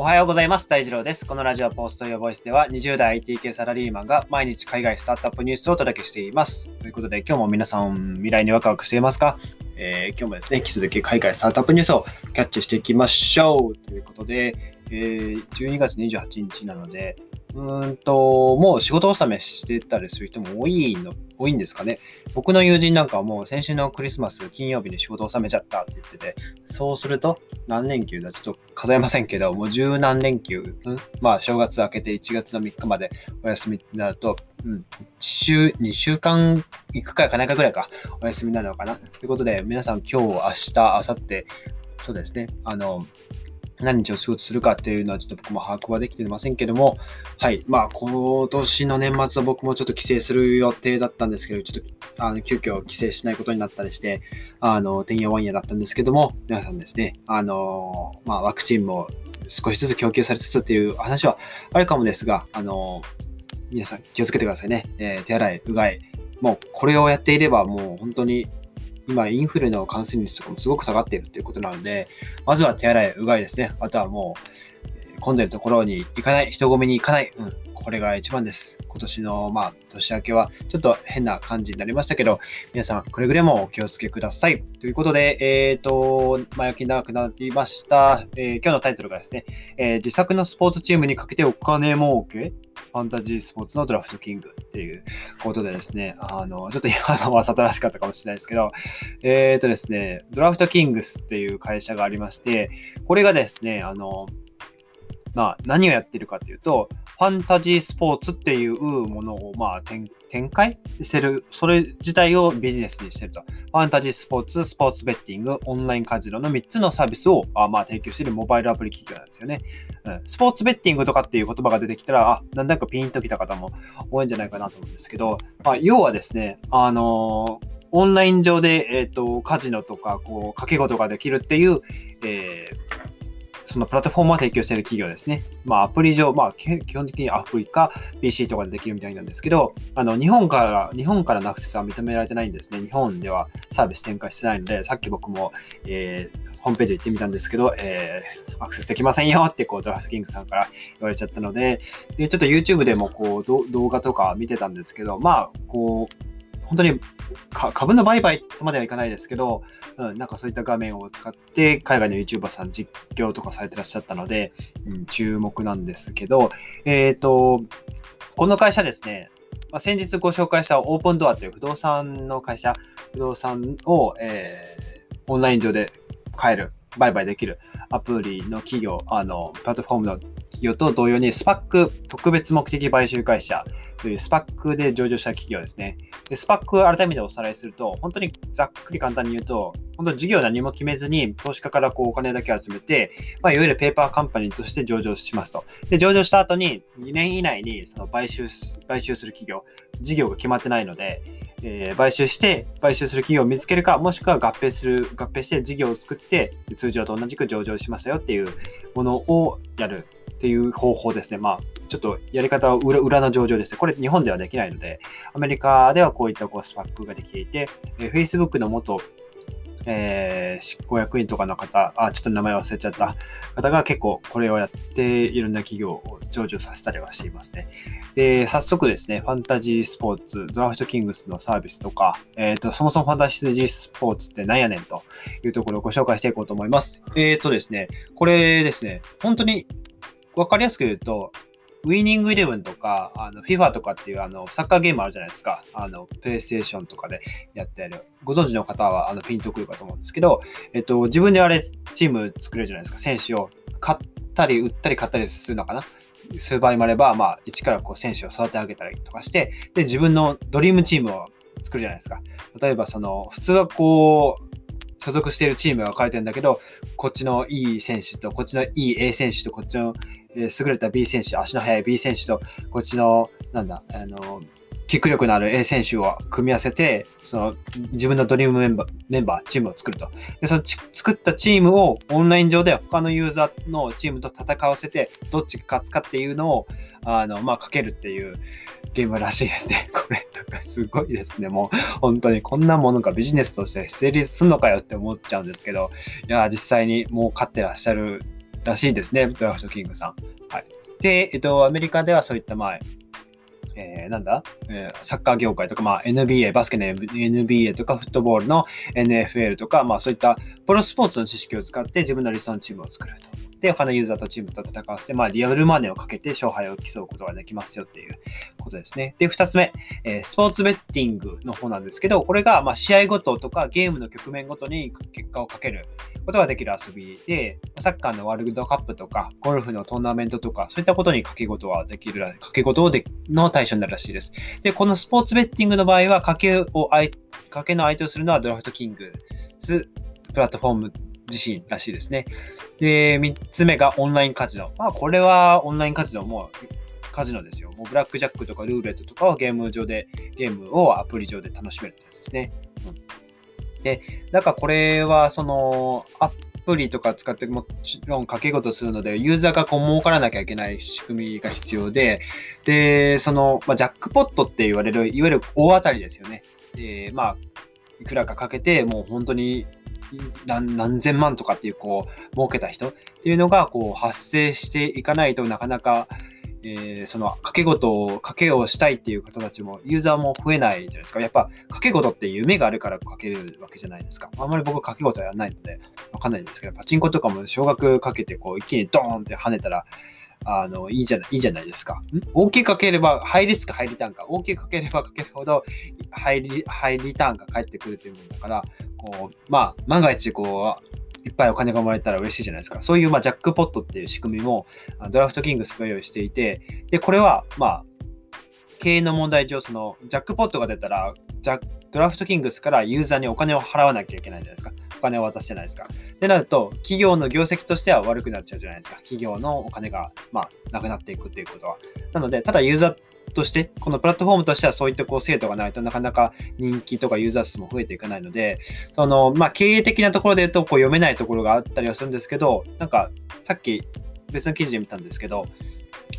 おはようございます。大二郎です。このラジオポストヨボイスでは20代 IT 系サラリーマンが毎日海外スタートアップニュースをお届けしています。ということで今日も皆さん未来にワクワクしていますか、えー今日もですね、引き続き海外スタートアップニュースをキャッチしていきましょうということで、えー12月28日なので、うんと、もう仕事納めしてたりする人も多いの、多いんですかね。僕の友人なんかはもう先週のクリスマス金曜日に仕事納めちゃったって言ってて、そうすると何連休だちょっと数えませんけど、もう十何連休、うん、まあ正月明けて1月の3日までお休みになると、うん、週、2週間行くか行かないかぐらいかお休みになるのかな。ということで、皆さん今日、明日、明後日、そうですね、あの、何日お仕事するかっていうのはちょっと僕も把握はできてませんけども、はい。まあ、今年の年末は僕もちょっと帰省する予定だったんですけど、ちょっと、あの、急遽帰省しないことになったりして、あの、てんやわんやだったんですけども、皆さんですね、あの、まあ、ワクチンも少しずつ供給されつつっていう話はあるかもですが、あの、皆さん気をつけてくださいね。えー手洗い、うがい。もう、これをやっていれば、もう本当に、今、インフルの感染率とかもすごく下がっているということなので、まずは手洗い、うがいですね。あとはもう、混んでるところに行かない、人混みに行かない。うん。これが一番です。今年の、まあ、年明けはちょっと変な感じになりましたけど、皆さん、くれぐれもお気をつけください。ということで、えっ、と、前置き長くなりました。えー今日のタイトルがですね、えー自作のスポーツチームにかけてお金儲け？ファンタジースポーツのドラフトキングっていうことでですね、あの、ちょっと今のはさとらしかったかもしれないですけど、えっ、とですね、ドラフトキングスっていう会社がありまして、これがですね、あの、まあ、何をやってるかっていうと、ファンタジースポーツっていうものを、まあ、展開してる、それ自体をビジネスにしてると。ファンタジースポーツ、スポーツベッティング、オンラインカジノの3つのサービスをあまあ提供しているモバイルアプリ企業なんですよね。うん、スポーツベッティングとかっていう言葉が出てきたら、あ、なんだかピンときた方も多いんじゃないかなと思うんですけど、まあ、要はですね、あのーオンライン上で、えっ、と、カジノとか、こう、掛け事ができるっていう、えーそのプラットフォームを提供している企業ですね。まあ、アプリ上、まあ、基本的にアプリか PC とかでできるみたいなんですけど、あの、日本から、日本からのアクセスは認められてないんですね。日本ではサービス展開してないので、さっき僕も、えーホームページ行ってみたんですけど、えーアクセスできませんよって、こう、ドラフトキングさんから言われちゃったので、で、ちょっと YouTube でも、こう、動画とか見てたんですけど、まあ、こう、本当にか株の売買とまではいかないですけど、うん、なんかそういった画面を使って海外の YouTuber さん実況とかされてらっしゃったので、うん、注目なんですけど、えっ、と、この会社ですね、まあ、先日ご紹介したオープンドアという不動産の会社、不動産を、えーオンライン上で買える、売買できるアプリの企業、あの、プラットフォームの企業と同様に、スパック特別目的買収会社というスパックで上場した企業ですね。で、スパック改めておさらいすると、本当にざっくり簡単に言うと、本当事業何も決めずに、投資家からこうお金だけ集めて、まあ、いわゆるペーパーカンパニーとして上場しますと。で、上場した後に、2年以内にその買収、買収する企業、事業が決まってないので、えー買収して、買収する企業を見つけるか、もしくは合併する、合併して事業を作って、通常と同じく上場しましたよっていうものをやるっていう方法ですね。まあ、ちょっとやり方は裏裏の上場ですね。これ日本ではできないので、アメリカではこういったこうスパックができていて、えー Facebook の元、えー執行役員とかの方、あ、ちょっと名前忘れちゃった方が結構これをやっていろんな企業を上場させたりはしていますね。で、早速ですね、ファンタジースポーツ、ドラフトキングスのサービスとか、えっ、と、そもそもファンタジースポーツって何やねんというところをご紹介していこうと思います。えっ、とですね、これですね、本当にわかりやすく言うと、ウィニングイレブンとか、あの、FIFA とかっていうあの、サッカーゲームあるじゃないですか。あの、プレイステーションとかでやってる。ご存知の方は、あの、ピンとくるかと思うんですけど、えっと、自分であれ、チーム作れるじゃないですか。選手を買ったり、売ったり買ったりするのかな。数倍もあれば、まあ、一からこう、選手を育て上げたりとかして、で、自分のドリームチームを作るじゃないですか。例えば、その、普通はこう、所属しているチームが分かれてるんだけど、こっちのいい選手と、こっちのいい A 選手と、こっちの、優れた B 選手、足の速い B 選手と、こっちの、なんだ、あの、キック力のある A 選手を組み合わせて、その自分のドリームメンバー、メンバー、チームを作ると。で、その作ったチームをオンライン上で他のユーザーのチームと戦わせて、どっちが勝つかっていうのを、あの、まあ、かけるっていうゲームらしいですね。これ、なんかすごいですね。もう、本当にこんなものがビジネスとして成立するのかよって思っちゃうんですけど、いや、実際にもう勝ってらっしゃるらしいですね、ドラフトキングさん。はい。で、えっと、アメリカではそういった、まあ、えー、なんだ、えー、サッカー業界とか、まあ、NBA、バスケの NBA とか、フットボールの NFL とか、まあ、そういったプロスポーツの知識を使って自分の理想のチームを作ると。で、他のユーザーとチームと戦わせて、まあ、リアルマネーをかけて勝敗を競うことができますよっていうことですね。で、二つ目、えー、スポーツベッティングの方なんですけど、これが、まあ、試合ごととかゲームの局面ごとに結果をかけることができる遊びで、サッカーのワールドカップとか、ゴルフのトーナメントとか、そういったことに掛け事はできる、掛け事の対象になるらしいです。で、このスポーツベッティングの場合は、掛けを、掛けの相手をするのはドラフトキングスプラットフォーム自身らしいですね。で、3つ目がオンラインカジノ。まあ、これはオンラインカジノもカジノですよ。もうブラックジャックとかルーレットとかをゲーム上で、ゲームをアプリ上で楽しめるってやつですね。うん、で、だかこれはそのアプリとか使ってもちろん掛け事するので、ユーザーがこう儲からなきゃいけない仕組みが必要で、で、その、まあ、ジャックポットって言われる、いわゆる大当たりですよね。で、まあ、いくらかかけて、もう本当に何何千万とかっていうこう儲けた人っていうのがこう発生していかないとなかなか、えー、その掛け事を掛けをしたいっていう方たちもユーザーも増えないじゃないですか。やっぱ掛け事って夢があるからかけるわけじゃないですか。あんまり僕掛け事はやらないのでわかんないんですけど、パチンコとかも少額かけてこう一気にドーンって跳ねたらあの、いいじゃない、いいじゃないですか。大きくかければ、ハイリスク、ハイリターンか。大きくかければかけるほど、ハイリ、ハイリターンが返ってくるというものだから、こう、まあ、万が一、こう、いっぱいお金がもらえたら嬉しいじゃないですか。そういう、まあ、ジャックポットっていう仕組みも、ドラフトキングスが用意していて、で、これは、まあ、経営の問題上、その、ジャックポットが出たら、ジャドラフトキングスからユーザーにお金を払わなきゃいけないじゃないですか。お金を渡すじゃないですか。ってなると、企業の業績としては悪くなっちゃうじゃないですか。企業のお金が、まあ、なくなっていくっていうことは。なので、ただユーザーとして、このプラットフォームとしてはそういったこう制度がないとなかなか人気とかユーザー数も増えていかないので、その、まあ、経営的なところで言うとこう読めないところがあったりはするんですけど、なんか、さっき別の記事で見たんですけど、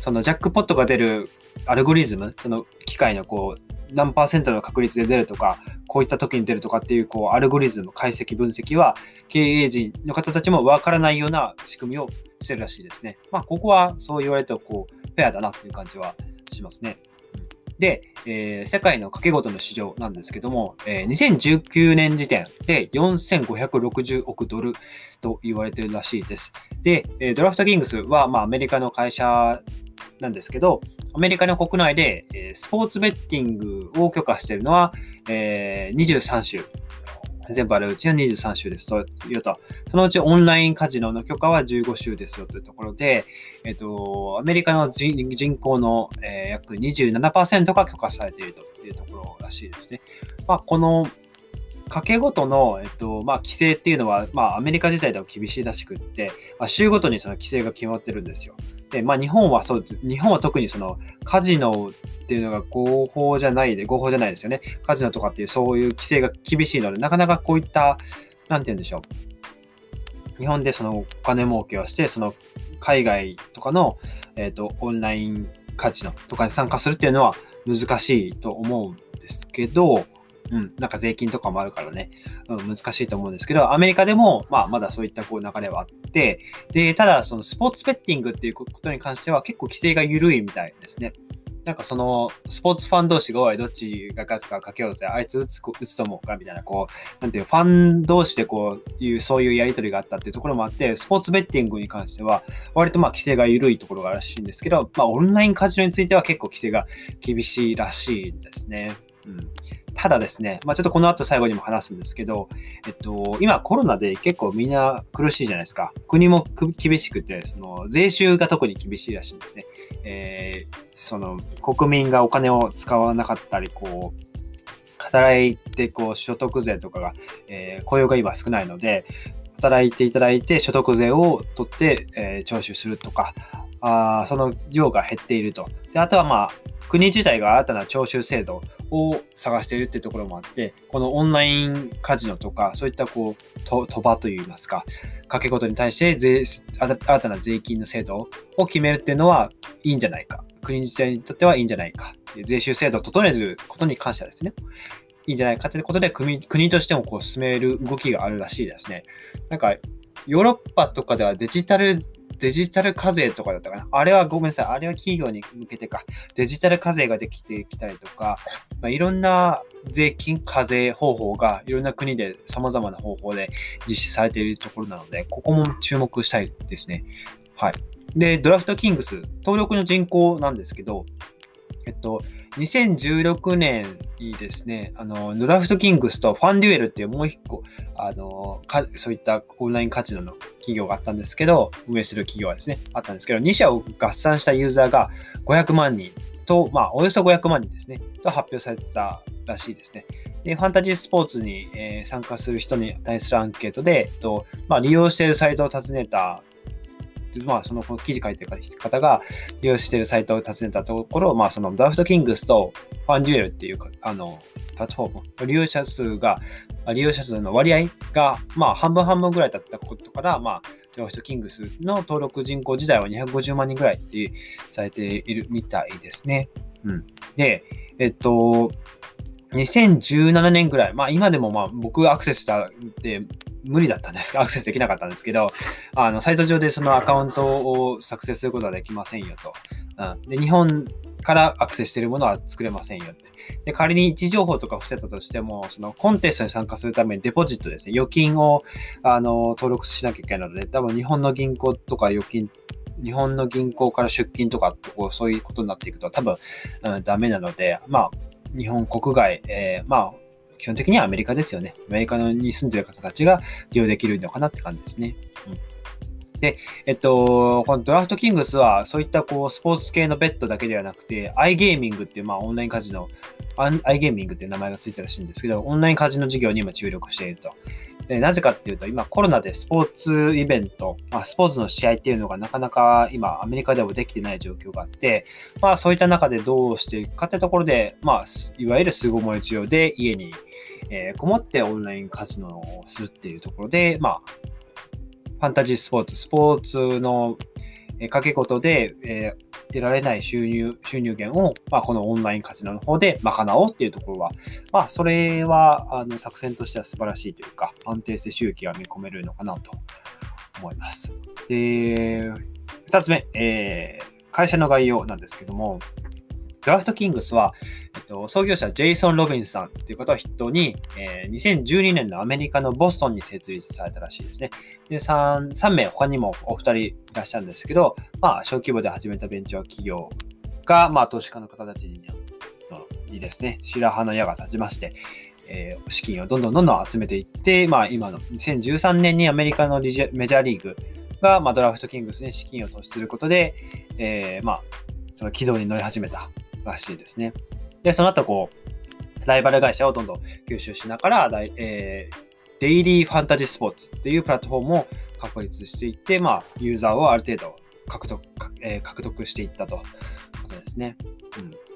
そのジャックポットが出るアルゴリズム、その機械のこう、何パーセントの確率で出るとか、こういった時に出るとかっていう、こう、アルゴリズム、解析、分析は、経営陣の方たちもわからないような仕組みをしてるらしいですね。まあ、ここはそう言われると、こう、フェアだなっていう感じはしますね。で、えー、世界の掛け事の市場なんですけども、えー、2019年時点で4560億ドルと言われてるらしいです。で、えドラフトキングスは、まあ、アメリカの会社なんですけど、アメリカの国内で、えスポーツベッティングを許可しているのは、え、23州。全部あるうちの23州ですというと、そのうちオンラインカジノの許可は15州ですよというところで、えっ、と、アメリカの人口の、えー、約27%が許可されているというところらしいですね。まあ、この家計ごとの、えっとまあ、規制っていうのは、まあ、アメリカ自体では厳しいらしくって、まあ、州ごとにその規制が決まってるんですよ。で、まあ、日本はそう、日本は特にそのカジノっていうのが合法じゃないで、合法じゃないですよね。カジノとかっていうそういう規制が厳しいので、なかなかこういった、なんて言うんでしょう。日本でそのお金儲けをして、その海外とかの、えっ、と、オンラインカジノとかに参加するっていうのは難しいと思うんですけど、うん、なんか税金とかもあるからね、うん、難しいと思うんですけど、アメリカでも、まあ、まだそういったこう流れはあって、で、ただ、そのスポーツベッティングっていうことに関しては結構規制が緩いみたいですね。なんかその、スポーツファン同士が、おい、どっちが勝つかかけようぜ、あいつ打つ打つと思うかみたいな、こう、なんていう、ファン同士でこういう、そういうやりとりがあったっていうところもあって、スポーツベッティングに関しては、割とまあ規制が緩いところがあるらしいんですけど、まあオンラインカジノについては結構規制が厳しいらしいんですね。うん、ただですね、まあ、ちょっとこの後最後にも話すんですけど、えっと、今コロナで結構みんな苦しいじゃないですか。国も厳しくて、その税収が特に厳しいらしいんですね。えー、その国民がお金を使わなかったり、こう、働いてこう所得税とかが、えー、雇用が今少ないので、働いていただいて所得税を取って、えー、徴収するとか、あその量が減っていると。であとはまあ、国自体が新たな徴収制度を探しているっていうところもあって、このオンラインカジノとか、そういったこうと、賭場といいますか、掛け事に対して税新たな税金の制度を決めるっていうのはいいんじゃないか。国自体にとってはいいんじゃないか。税収制度を整えることに関してはですね。いいんじゃないかということで国、国としてもこう進める動きがあるらしいですね。なんか、ヨーロッパとかではデジタルデジタル課税とかだったかな？あれはごめんなさい。あれは企業に向けてか。デジタル課税ができてきたりとか、まあ、いろんな税金課税方法がいろんな国で様々な方法で実施されているところなので、ここも注目したいですね。はい。で、ドラフトキングス、登録の人口なんですけど、えっと、2016年にですね、あの、ドラフトキングスとファンデュエルっていうもう一個、あの、かそういったオンラインカジノの企業があったんですけど、運営する企業はですね、あったんですけど、2社を合算したユーザーが500万人と、まあ、およそ500万人ですね、と発表されてたらしいですね。で、ファンタジースポーツに、えー、参加する人に対するアンケートで、えっとまあ、利用しているサイトを訪ねたまあ、その記事書いてる方が利用しているサイトを訪ねたところ、まあ、そのドラフトキングスとファンデュエルっていうあのプラットフォーム、利用者数が、利用者数の割合が、まあ、半分半分ぐらいだったことから、まあ、ドラフトキングスの登録人口自体は250万人ぐらいってされているみたいですね。うん。で、えっと、2017年ぐらい、まあ今でもまあ僕アクセスしたで無理だったんです アクセスできなかったんですけど、あの、サイト上でそのアカウントを作成することはできませんよと。うん、で、日本からアクセスしているものは作れませんよって。で、仮に位置情報とか伏せたとしても、そのコンテストに参加するためにデポジットですね、預金をあの登録しなきゃいけないので、多分日本の銀行とか預金日本の銀行から出金とかそういうことになっていくと多分、うん、ダメなので、まあ、日本国外、えー、まあ、基本的にはアメリカですよね。アメリカに住んでる方たちが利用できるのかなって感じですね。うん、で、えっと、このドラフトキングスは、そういったこうスポーツ系のベッドだけではなくて、アイゲーミングっていう、まあ、オンラインカジノ、アイゲーミングっていう名前がついてるらしいんですけど、オンラインカジノ事業に今注力していると。でなぜかっていうと、今コロナでスポーツイベント、まあ、スポーツの試合っていうのがなかなか今アメリカでもできてない状況があって、まあそういった中でどうしていくかってところで、まあいわゆる巣ごもり需要で家に、えー、こもってオンラインカジノをするっていうところで、まあファンタジースポーツ、スポーツの掛け事で、えー得られない収入、収入源を、まあ、このオンラインカジノの方で賄おうっていうところは、まあ、それは、あの、作戦としては素晴らしいというか、安定して収益が見込めるのかなと思います。で、二つ目、えー、会社の概要なんですけども、ドラフトキングスは、えっと、創業者ジェイソン・ロビンさんという方を筆頭に、えー、2012年のアメリカのボストンに設立されたらしいですね。で 3, 3名、他にもお二人いらっしゃるんですけど、まあ、小規模で始めたベンチャー企業が、まあ、投資家の方たちににですね、白羽の矢が立ちまして、えー、資金をどんどんどんどん集めていって、まあ、今の2013年にアメリカのメジャーリーグが、まあ、ドラフトキングスに資金を投資することで、えー、まあ、その軌道に乗り始めたらしいですね。で、その後、こう、ライバル会社をどんどん吸収しながら、えー、デイリーファンタジースポーツっていうプラットフォームを確立していって、まあ、ユーザーをある程度獲得,、えー、獲得していったということですね。うん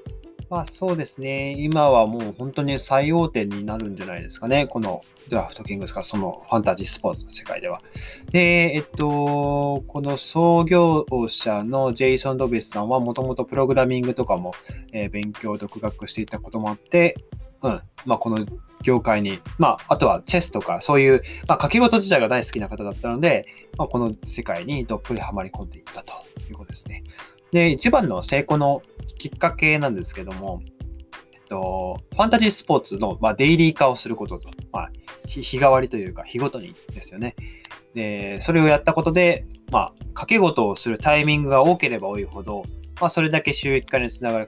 まあそうですね。今はもう本当に最大手になるんじゃないですかね。このドラフトキングスかそのファンタジースポーツの世界では。で、えっと、この創業者のジェイソン・ドビスさんはもともとプログラミングとかも、えー、勉強、独学していたこともあって、うん。まあこの業界に、まああとはチェスとかそういう、まあ書き事自体が大好きな方だったので、まあ、この世界にどっぷりハマり込んでいったということですね。で、一番の成功のきっかけなんですけども、えっと、ファンタジースポーツの、ま、デイリー化をすることと、まあ、日替わりというか、日ごとにですよね。で、それをやったことで、まあ、掛け事をするタイミングが多ければ多いほど、まあ、それだけ収益化につながる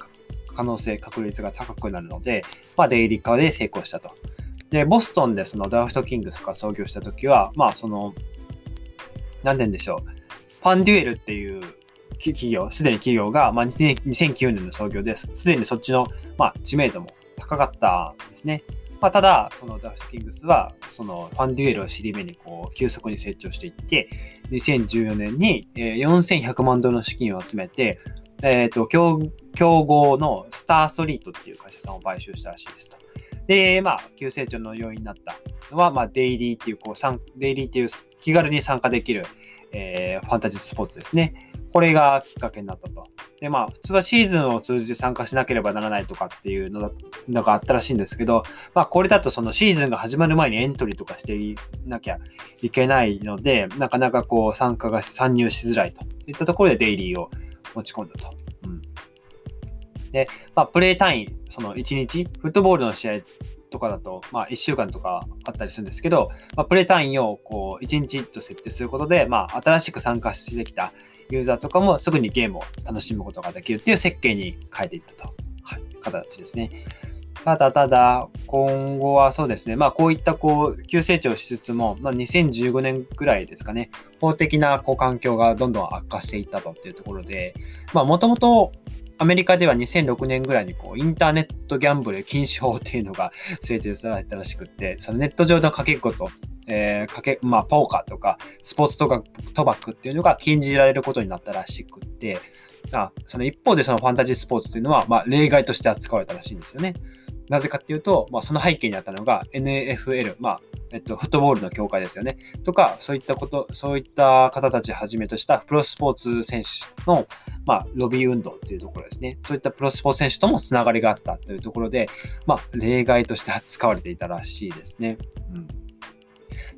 可能性、確率が高くなるので、まあ、デイリー化で成功したと。で、ボストンでそのドラフトキングスが創業したときは、まあ、その、何て言うんでしょう。ファンデュエルっていう企業、すでに企業が、まあ、2009年の創業です。すでにそっちの、まあ、知名度も高かったんですね。まあ、ただ、そのダフトキングスは、そのファンデュエルを尻目にこう急速に成長していって、2014年に4100万ドルの資金を集めて、えっ、ー、と競、競合のスターストリートっていう会社さんを買収したらしいですと。で、まあ、急成長の要因になったのは、まあ、デイリーっていう、こう、デイリーっていう気軽に参加できる、えー、ファンタジースポーツですね。これがきっかけになったと。で、まあ、普通はシーズンを通じて参加しなければならないとかっていうのがあったらしいんですけど、まあ、これだとそのシーズンが始まる前にエントリーとかしていなきゃいけないので、なかなかこう参加が参入しづらいといったところでデイリーを持ち込んだと。うん、で、まあ、プレイ単位、その1日、フットボールの試合とかだと、まあ、1週間とかあったりするんですけど、まあ、プレイ単位をこう1日と設定することで、まあ、新しく参加してきたユーザーとかもすぐにゲームを楽しむことができるっていう設計に変えていったと、はい、形ですね。ただただ、今後はそうですね、まあこういったこう急成長しつつも、まあ、2015年ぐらいですかね、法的なこう環境がどんどん悪化していったとっていうところで、まあもともとアメリカでは2006年ぐらいにこうインターネットギャンブル禁止法っていうのが制定されたらしくって、そのネット上のかけっこと、えー、かけ、まあ、ポーカーとか、スポーツとか賭博っていうのが禁じられることになったらしくって、あその一方でそのファンタジースポーツっていうのは、まあ、例外として扱われたらしいんですよね。なぜかっていうと、まあ、その背景にあったのが NFL、まあ、えっと、フットボールの協会ですよね。とか、そういったこと、そういった方たちはじめとしたプロスポーツ選手の、まあ、ロビー運動っていうところですね。そういったプロスポーツ選手ともつながりがあったというところで、まあ、例外として扱われていたらしいですね。うん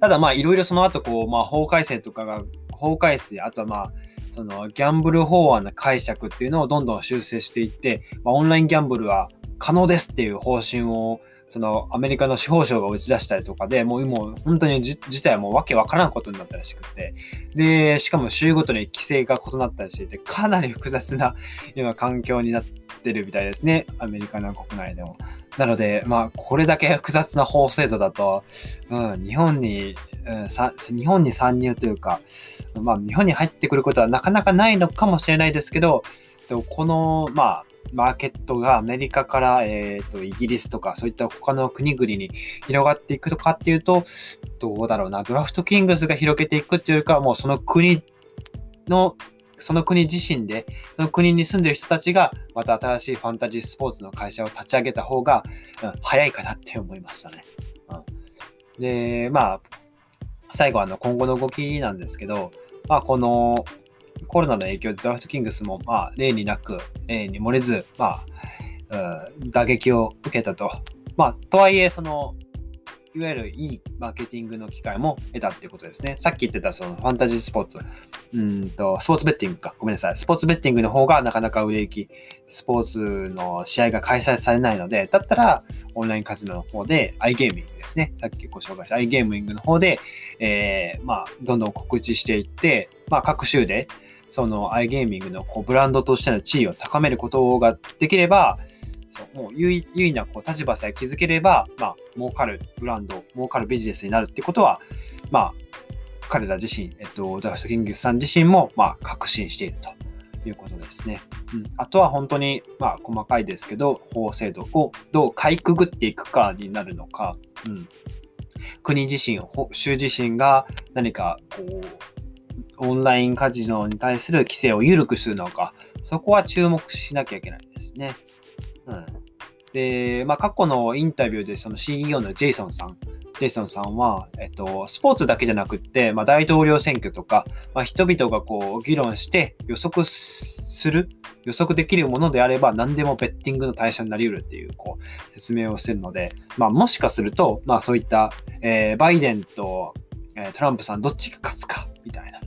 ただまあいろいろその後こう、まあ法改正とかが、法改正、あとはまあ、そのギャンブル法案の解釈っていうのをどんどん修正していって、まあ、オンラインギャンブルは可能ですっていう方針をそのアメリカの司法省が打ち出したりとかで、もうもう本当に事態はもうわけわからんことになったらしくて、で、しかも州ごとに規制が異なったりしていて、かなり複雑な今環境になってるみたいですね、アメリカの国内でも。なので、まあ、これだけ複雑な法制度だと、うん、日本に、うん、日本に参入というか、まあ、日本に入ってくることはなかなかないのかもしれないですけど、この、まあ、マーケットがアメリカから、えーと、イギリスとかそういった他の国々に広がっていくとかっていうと、どうだろうな、ドラフトキングスが広げていくっていうか、もうその国の、その国自身で、その国に住んでる人たちが、また新しいファンタジースポーツの会社を立ち上げた方が、うん、早いかなって思いましたね。うん、で、まあ、最後あの今後の動きなんですけど、まあ、このコロナの影響でドラフトキングスも、まあ、例になく、例に漏れず、まあ、打撃を受けたと。まあ、とはいえ、その、いわゆるいいマーケティングの機会も得たっていうことですね。さっき言ってたそのファンタジースポーツ、うんと、スポーツベッティングか。ごめんなさい。スポーツベッティングの方がなかなか売れ行き、スポーツの試合が開催されないので、だったらオンラインカジノの方で iGaming ですね。さっきご紹介した iGaming の方で、えー、まあ、どんどん告知していって、まあ、各州で、その iGaming のこうブランドとしての地位を高めることができれば、そうもう優位なこう立場さえ築ければ、まあ、儲かるブランド、儲かるビジネスになるってことは、まあ、彼ら自身、えっと、ダフトキングスさん自身も、まあ、確信しているということですね。うん、あとは本当に、まあ、細かいですけど、法制度をどうかいくぐっていくかになるのか、うん、国自身、州自身が何かこう、オンラインカジノに対する規制を緩くするのか、そこは注目しなきゃいけないですね。うん。で、まあ、過去のインタビューでその CEO のジェイソンさん、ジェイソンさんは、えっと、スポーツだけじゃなくって、まあ、大統領選挙とか、まあ、人々がこう議論して予測する、予測できるものであれば何でもベッティングの対象になり得るっていうこう説明をしてるので、まあ、もしかすると、まあ、そういった、えー、バイデンと、えー、トランプさんどっちが勝つかみたいな、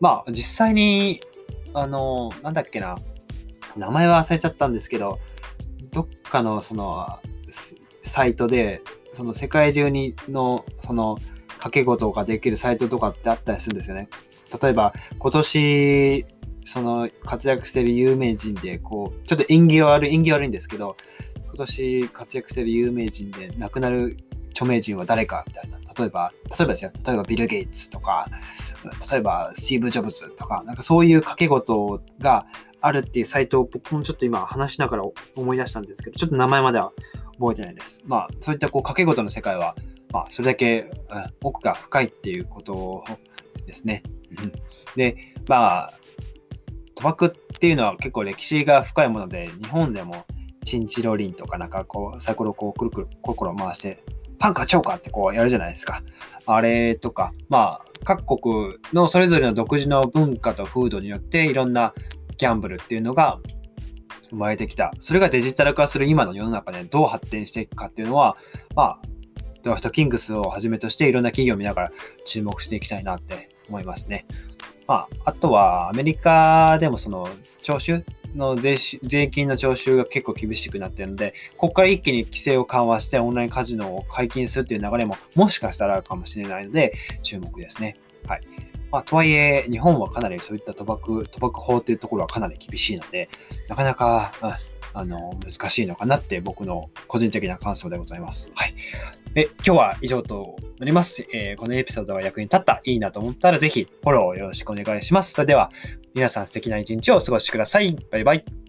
まあ、実際に、あの、なんだっけな、名前は忘れちゃったんですけど、かの、その、サイトで、その世界中にの、その、掛け事ができるサイトとかってあったりするんですよね。例えば、今年、その活躍してる有名人で、こう、ちょっと縁起悪い、縁起悪いんですけど、今年活躍してる有名人で亡くなる著名人は誰かみたいな。例えば、例えばですよ。例えばビル・ゲイツとか、例えばスティーブ・ジョブズとか、なんかそういう掛け事があるっていうサイトを僕もちょっと今話しながら思い出したんですけど、ちょっと名前までは覚えてないです。まあ、そういったこう掛け事の世界は、まあ、それだけ、奥が深いっていうことですね。で、まあ、賭博っていうのは結構歴史が深いもので、日本でもチンチロリンとかなんかこう、サイコロこうくるくるコロコロ回してパンかチョーカーってこうやるじゃないですか。あれとか、まあ、各国のそれぞれの独自の文化と風土によっていろんなギャンブルっていうのが生まれてきた。それがデジタル化する今の世の中でどう発展していくかっていうのは、まあ、ドラフトキングスをはじめとしていろんな企業を見ながら注目していきたいなって思いますね。まあ、あとはアメリカでもその徴収の税税金の徴収が結構厳しくなっているので、ここから一気に規制を緩和してオンラインカジノを解禁するっていう流れももしかしたらあるかもしれないので、注目ですね。はい。まあ、とはいえ、日本はかなりそういった賭博、賭博法っていうところはかなり厳しいので、なかなか、あの、難しいのかなって僕の個人的な感想でございます。はい。え、今日は以上となります。えー、このエピソードが役に立った、いいなと思ったらぜひフォローよろしくお願いします。それでは、皆さん素敵な一日をお過ごしください。バイバイ。